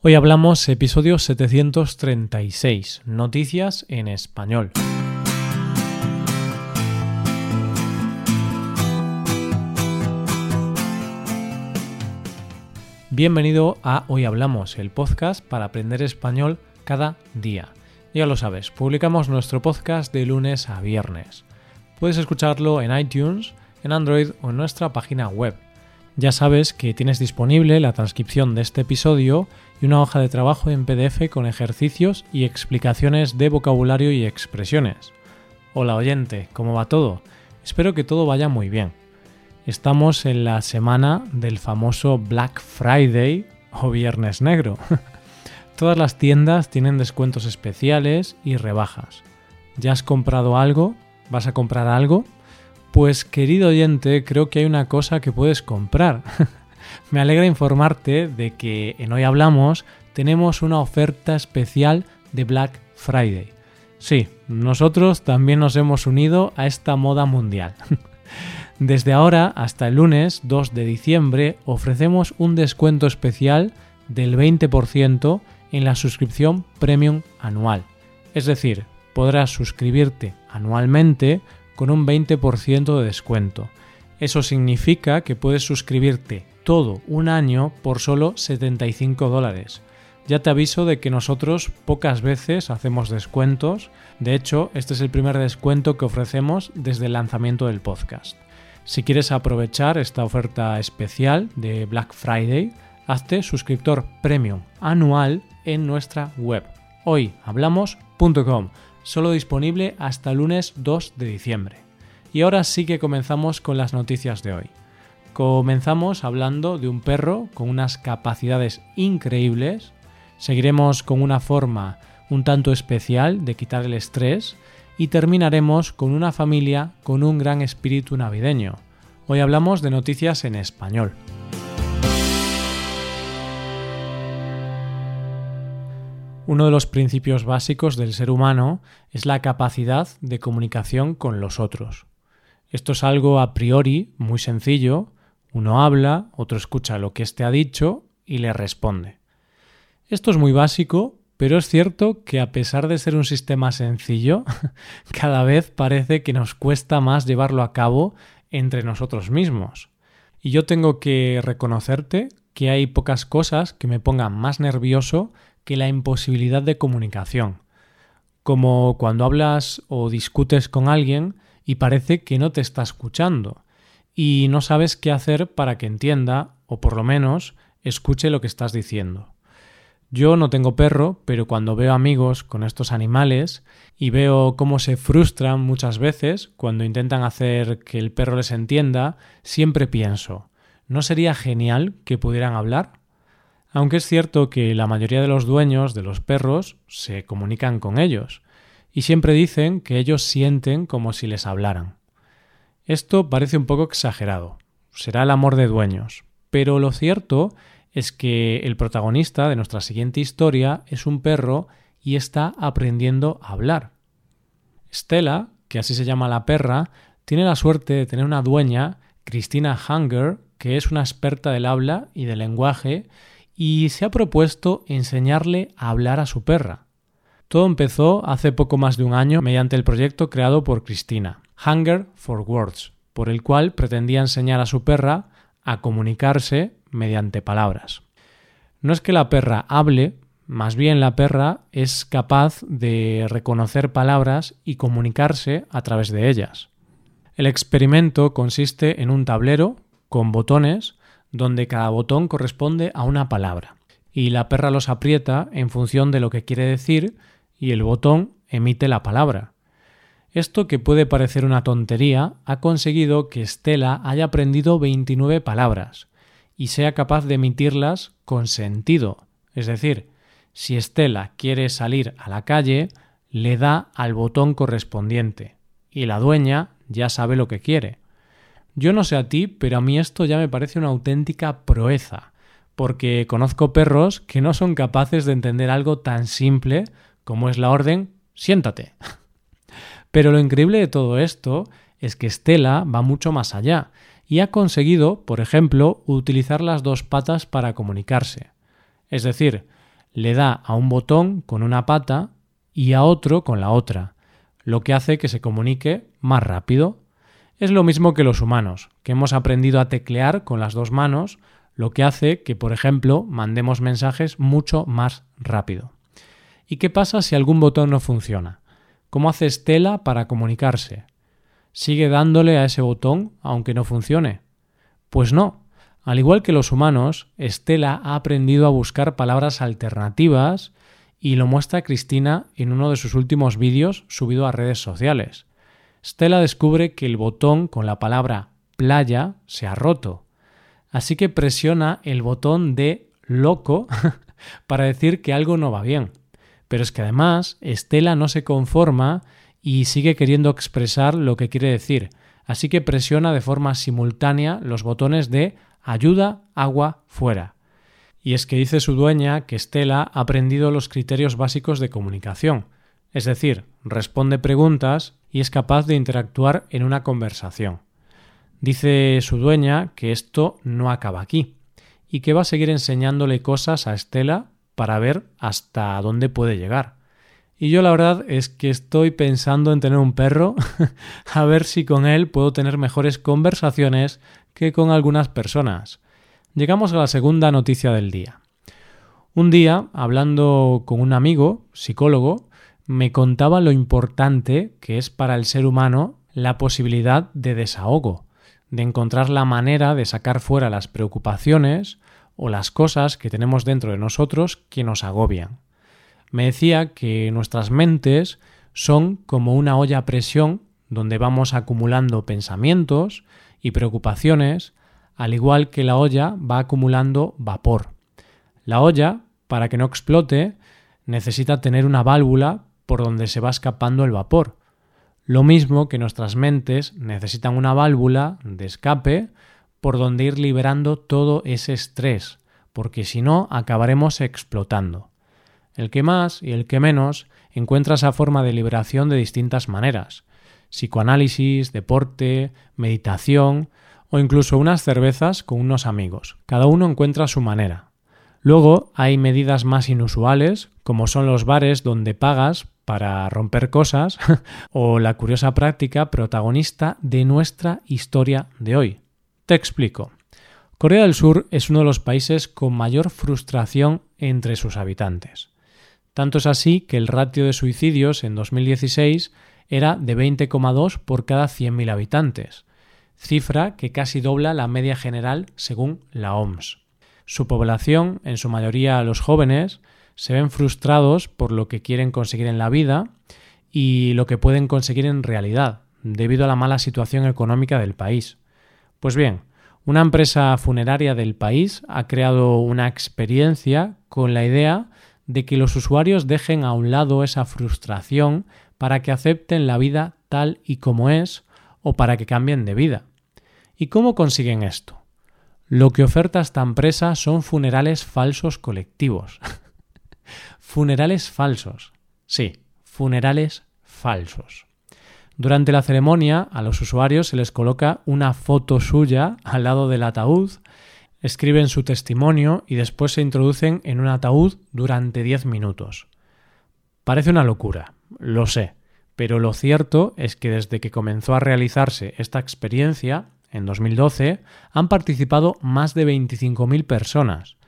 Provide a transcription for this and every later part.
Hoy hablamos episodio 736, Noticias en español. Bienvenido a Hoy Hablamos, el podcast para aprender español cada día. Ya lo sabes, publicamos nuestro podcast de lunes a viernes. Puedes escucharlo en iTunes, en Android o en nuestra página web ya sabes que tienes disponible la transcripción de este episodio y una hoja de trabajo en PDF con ejercicios y explicaciones de vocabulario y expresiones. Hola oyente, ¿cómo va todo? Espero que todo vaya muy bien. Estamos en la semana del famoso Black Friday o Viernes Negro. Todas las tiendas tienen descuentos especiales y rebajas. ¿Ya has comprado algo? ¿Vas a comprar algo? Pues querido oyente, creo que hay una cosa que puedes comprar. Me alegra informarte de que en Hoy Hablamos tenemos una oferta especial de Black Friday. Sí, nosotros también nos hemos unido a esta moda mundial. Desde ahora hasta el lunes 2 de diciembre ofrecemos un descuento especial del 20% en la suscripción premium anual. Es decir, podrás suscribirte anualmente con un 20% de descuento. Eso significa que puedes suscribirte todo un año por solo 75 dólares. Ya te aviso de que nosotros pocas veces hacemos descuentos. De hecho, este es el primer descuento que ofrecemos desde el lanzamiento del podcast. Si quieres aprovechar esta oferta especial de Black Friday, hazte suscriptor premium anual en nuestra web hoyhablamos.com solo disponible hasta lunes 2 de diciembre. Y ahora sí que comenzamos con las noticias de hoy. Comenzamos hablando de un perro con unas capacidades increíbles, seguiremos con una forma un tanto especial de quitar el estrés y terminaremos con una familia con un gran espíritu navideño. Hoy hablamos de noticias en español. Uno de los principios básicos del ser humano es la capacidad de comunicación con los otros. Esto es algo a priori muy sencillo. Uno habla, otro escucha lo que éste ha dicho y le responde. Esto es muy básico, pero es cierto que a pesar de ser un sistema sencillo, cada vez parece que nos cuesta más llevarlo a cabo entre nosotros mismos. Y yo tengo que reconocerte que hay pocas cosas que me pongan más nervioso que la imposibilidad de comunicación. Como cuando hablas o discutes con alguien y parece que no te está escuchando y no sabes qué hacer para que entienda o por lo menos escuche lo que estás diciendo. Yo no tengo perro, pero cuando veo amigos con estos animales y veo cómo se frustran muchas veces cuando intentan hacer que el perro les entienda, siempre pienso, ¿no sería genial que pudieran hablar? aunque es cierto que la mayoría de los dueños de los perros se comunican con ellos, y siempre dicen que ellos sienten como si les hablaran. Esto parece un poco exagerado, será el amor de dueños, pero lo cierto es que el protagonista de nuestra siguiente historia es un perro y está aprendiendo a hablar. Stella, que así se llama la perra, tiene la suerte de tener una dueña, Cristina Hunger, que es una experta del habla y del lenguaje y se ha propuesto enseñarle a hablar a su perra. Todo empezó hace poco más de un año mediante el proyecto creado por Cristina, Hunger for Words, por el cual pretendía enseñar a su perra a comunicarse mediante palabras. No es que la perra hable, más bien la perra es capaz de reconocer palabras y comunicarse a través de ellas. El experimento consiste en un tablero con botones donde cada botón corresponde a una palabra, y la perra los aprieta en función de lo que quiere decir y el botón emite la palabra. Esto que puede parecer una tontería ha conseguido que Stella haya aprendido 29 palabras y sea capaz de emitirlas con sentido. Es decir, si Stella quiere salir a la calle, le da al botón correspondiente y la dueña ya sabe lo que quiere. Yo no sé a ti, pero a mí esto ya me parece una auténtica proeza, porque conozco perros que no son capaces de entender algo tan simple como es la orden siéntate. Pero lo increíble de todo esto es que Stella va mucho más allá y ha conseguido, por ejemplo, utilizar las dos patas para comunicarse. Es decir, le da a un botón con una pata y a otro con la otra, lo que hace que se comunique más rápido. Es lo mismo que los humanos, que hemos aprendido a teclear con las dos manos, lo que hace que, por ejemplo, mandemos mensajes mucho más rápido. ¿Y qué pasa si algún botón no funciona? ¿Cómo hace Estela para comunicarse? ¿Sigue dándole a ese botón aunque no funcione? Pues no. Al igual que los humanos, Estela ha aprendido a buscar palabras alternativas y lo muestra Cristina en uno de sus últimos vídeos subido a redes sociales. Stella descubre que el botón con la palabra playa se ha roto, así que presiona el botón de loco para decir que algo no va bien. Pero es que además Estela no se conforma y sigue queriendo expresar lo que quiere decir, así que presiona de forma simultánea los botones de ayuda, agua, fuera. Y es que dice su dueña que Estela ha aprendido los criterios básicos de comunicación, es decir, responde preguntas y es capaz de interactuar en una conversación. Dice su dueña que esto no acaba aquí y que va a seguir enseñándole cosas a Estela para ver hasta dónde puede llegar. Y yo la verdad es que estoy pensando en tener un perro, a ver si con él puedo tener mejores conversaciones que con algunas personas. Llegamos a la segunda noticia del día. Un día, hablando con un amigo, psicólogo, me contaba lo importante que es para el ser humano la posibilidad de desahogo, de encontrar la manera de sacar fuera las preocupaciones o las cosas que tenemos dentro de nosotros que nos agobian. Me decía que nuestras mentes son como una olla a presión donde vamos acumulando pensamientos y preocupaciones al igual que la olla va acumulando vapor. La olla, para que no explote, necesita tener una válvula por donde se va escapando el vapor. Lo mismo que nuestras mentes necesitan una válvula de escape por donde ir liberando todo ese estrés, porque si no acabaremos explotando. El que más y el que menos encuentra esa forma de liberación de distintas maneras. Psicoanálisis, deporte, meditación o incluso unas cervezas con unos amigos. Cada uno encuentra su manera. Luego hay medidas más inusuales, como son los bares donde pagas para romper cosas, o la curiosa práctica protagonista de nuestra historia de hoy. Te explico. Corea del Sur es uno de los países con mayor frustración entre sus habitantes. Tanto es así que el ratio de suicidios en 2016 era de 20,2 por cada 100.000 habitantes, cifra que casi dobla la media general según la OMS. Su población, en su mayoría los jóvenes, se ven frustrados por lo que quieren conseguir en la vida y lo que pueden conseguir en realidad, debido a la mala situación económica del país. Pues bien, una empresa funeraria del país ha creado una experiencia con la idea de que los usuarios dejen a un lado esa frustración para que acepten la vida tal y como es o para que cambien de vida. ¿Y cómo consiguen esto? Lo que oferta esta empresa son funerales falsos colectivos. funerales falsos. Sí, funerales falsos. Durante la ceremonia a los usuarios se les coloca una foto suya al lado del ataúd, escriben su testimonio y después se introducen en un ataúd durante 10 minutos. Parece una locura, lo sé, pero lo cierto es que desde que comenzó a realizarse esta experiencia, en 2012, han participado más de 25.000 personas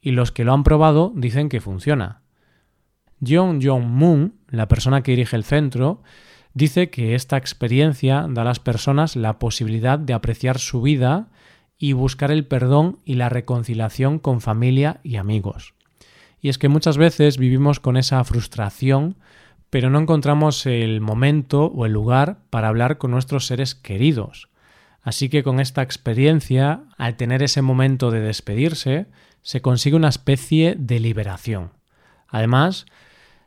y los que lo han probado dicen que funciona. John Jong Moon, la persona que dirige el centro, dice que esta experiencia da a las personas la posibilidad de apreciar su vida y buscar el perdón y la reconciliación con familia y amigos. Y es que muchas veces vivimos con esa frustración, pero no encontramos el momento o el lugar para hablar con nuestros seres queridos. Así que con esta experiencia, al tener ese momento de despedirse, se consigue una especie de liberación. Además,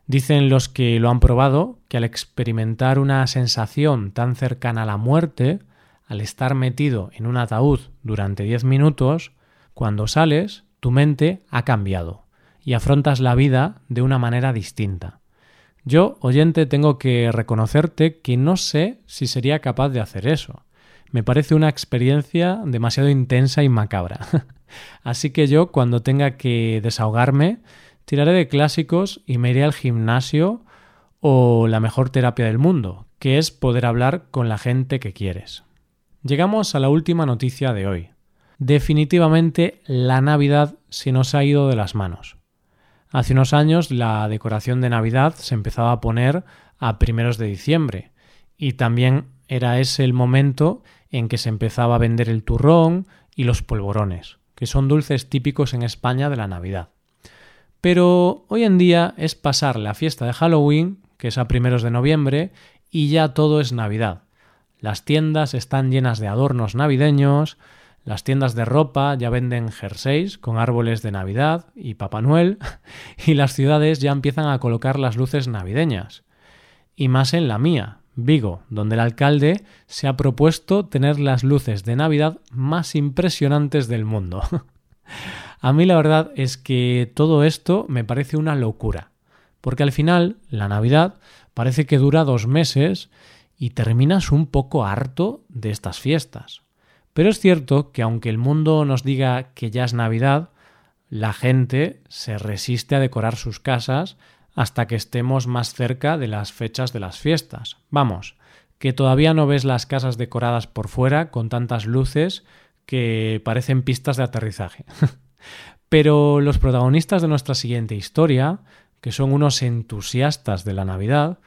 dicen los que lo han probado que al experimentar una sensación tan cercana a la muerte, al estar metido en un ataúd durante 10 minutos, cuando sales, tu mente ha cambiado y afrontas la vida de una manera distinta. Yo, oyente, tengo que reconocerte que no sé si sería capaz de hacer eso me parece una experiencia demasiado intensa y macabra. Así que yo, cuando tenga que desahogarme, tiraré de clásicos y me iré al gimnasio o la mejor terapia del mundo, que es poder hablar con la gente que quieres. Llegamos a la última noticia de hoy. Definitivamente la Navidad se nos ha ido de las manos. Hace unos años la decoración de Navidad se empezaba a poner a primeros de diciembre y también era ese el momento en que se empezaba a vender el turrón y los polvorones, que son dulces típicos en España de la Navidad. Pero hoy en día es pasar la fiesta de Halloween que es a primeros de noviembre, y ya todo es Navidad. Las tiendas están llenas de adornos navideños, las tiendas de ropa ya venden jerseys con árboles de Navidad y Papá Noel, y las ciudades ya empiezan a colocar las luces navideñas. Y más en la mía, Vigo, donde el alcalde se ha propuesto tener las luces de Navidad más impresionantes del mundo. a mí la verdad es que todo esto me parece una locura porque al final la Navidad parece que dura dos meses y terminas un poco harto de estas fiestas. Pero es cierto que aunque el mundo nos diga que ya es Navidad, la gente se resiste a decorar sus casas hasta que estemos más cerca de las fechas de las fiestas. Vamos, que todavía no ves las casas decoradas por fuera con tantas luces que parecen pistas de aterrizaje. Pero los protagonistas de nuestra siguiente historia que son unos entusiastas de la Navidad,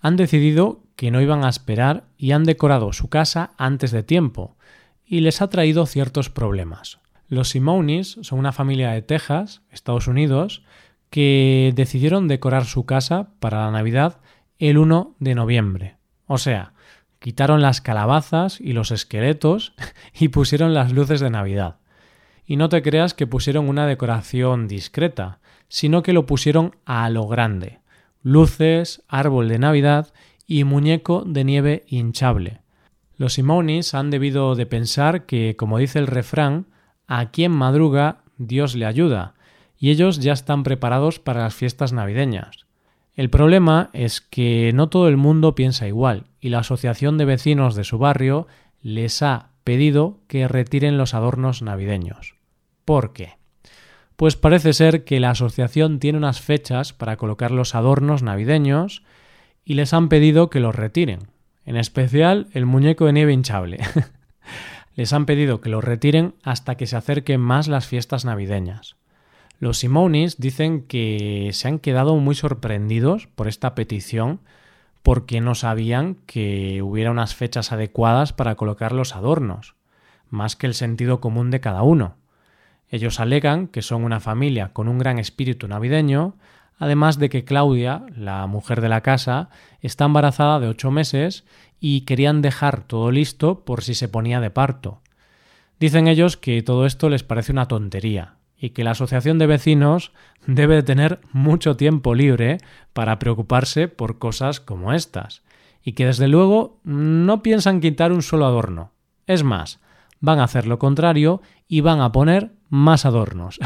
han decidido que no iban a esperar y han decorado su casa antes de tiempo, y les ha traído ciertos problemas. Los Simonis son una familia de Texas, Estados Unidos, que decidieron decorar su casa para la Navidad el 1 de noviembre. O sea, quitaron las calabazas y los esqueletos y pusieron las luces de Navidad. Y no te creas que pusieron una decoración discreta, sino que lo pusieron a lo grande. Luces, árbol de Navidad y muñeco de nieve hinchable. Los Simonis han debido de pensar que, como dice el refrán, a quien madruga Dios le ayuda, y ellos ya están preparados para las fiestas navideñas. El problema es que no todo el mundo piensa igual, y la asociación de vecinos de su barrio les ha pedido que retiren los adornos navideños. ¿Por qué? Pues parece ser que la asociación tiene unas fechas para colocar los adornos navideños y les han pedido que los retiren, en especial el muñeco de nieve hinchable. les han pedido que los retiren hasta que se acerquen más las fiestas navideñas. Los Simonis dicen que se han quedado muy sorprendidos por esta petición porque no sabían que hubiera unas fechas adecuadas para colocar los adornos, más que el sentido común de cada uno. Ellos alegan que son una familia con un gran espíritu navideño, además de que Claudia, la mujer de la casa, está embarazada de ocho meses y querían dejar todo listo por si se ponía de parto. Dicen ellos que todo esto les parece una tontería y que la asociación de vecinos debe tener mucho tiempo libre para preocuparse por cosas como estas, y que desde luego no piensan quitar un solo adorno. Es más, van a hacer lo contrario y van a poner más adornos.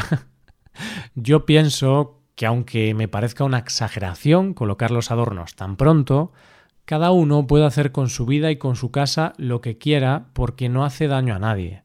Yo pienso que aunque me parezca una exageración colocar los adornos tan pronto, cada uno puede hacer con su vida y con su casa lo que quiera porque no hace daño a nadie.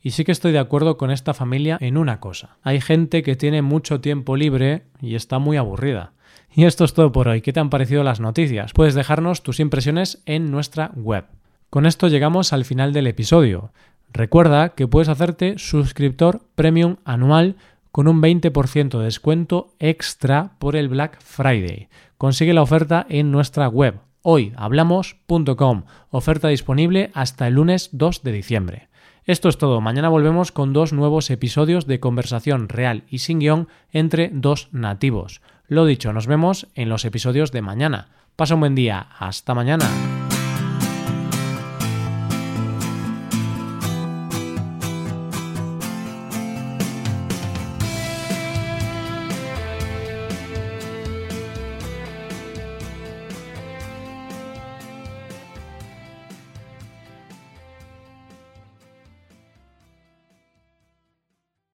Y sí que estoy de acuerdo con esta familia en una cosa. Hay gente que tiene mucho tiempo libre y está muy aburrida. Y esto es todo por hoy. ¿Qué te han parecido las noticias? Puedes dejarnos tus impresiones en nuestra web. Con esto llegamos al final del episodio. Recuerda que puedes hacerte suscriptor premium anual con un 20% de descuento extra por el Black Friday. Consigue la oferta en nuestra web hoyhablamos.com. Oferta disponible hasta el lunes 2 de diciembre. Esto es todo. Mañana volvemos con dos nuevos episodios de conversación real y sin guion entre dos nativos. Lo dicho, nos vemos en los episodios de mañana. Pasa un buen día. Hasta mañana.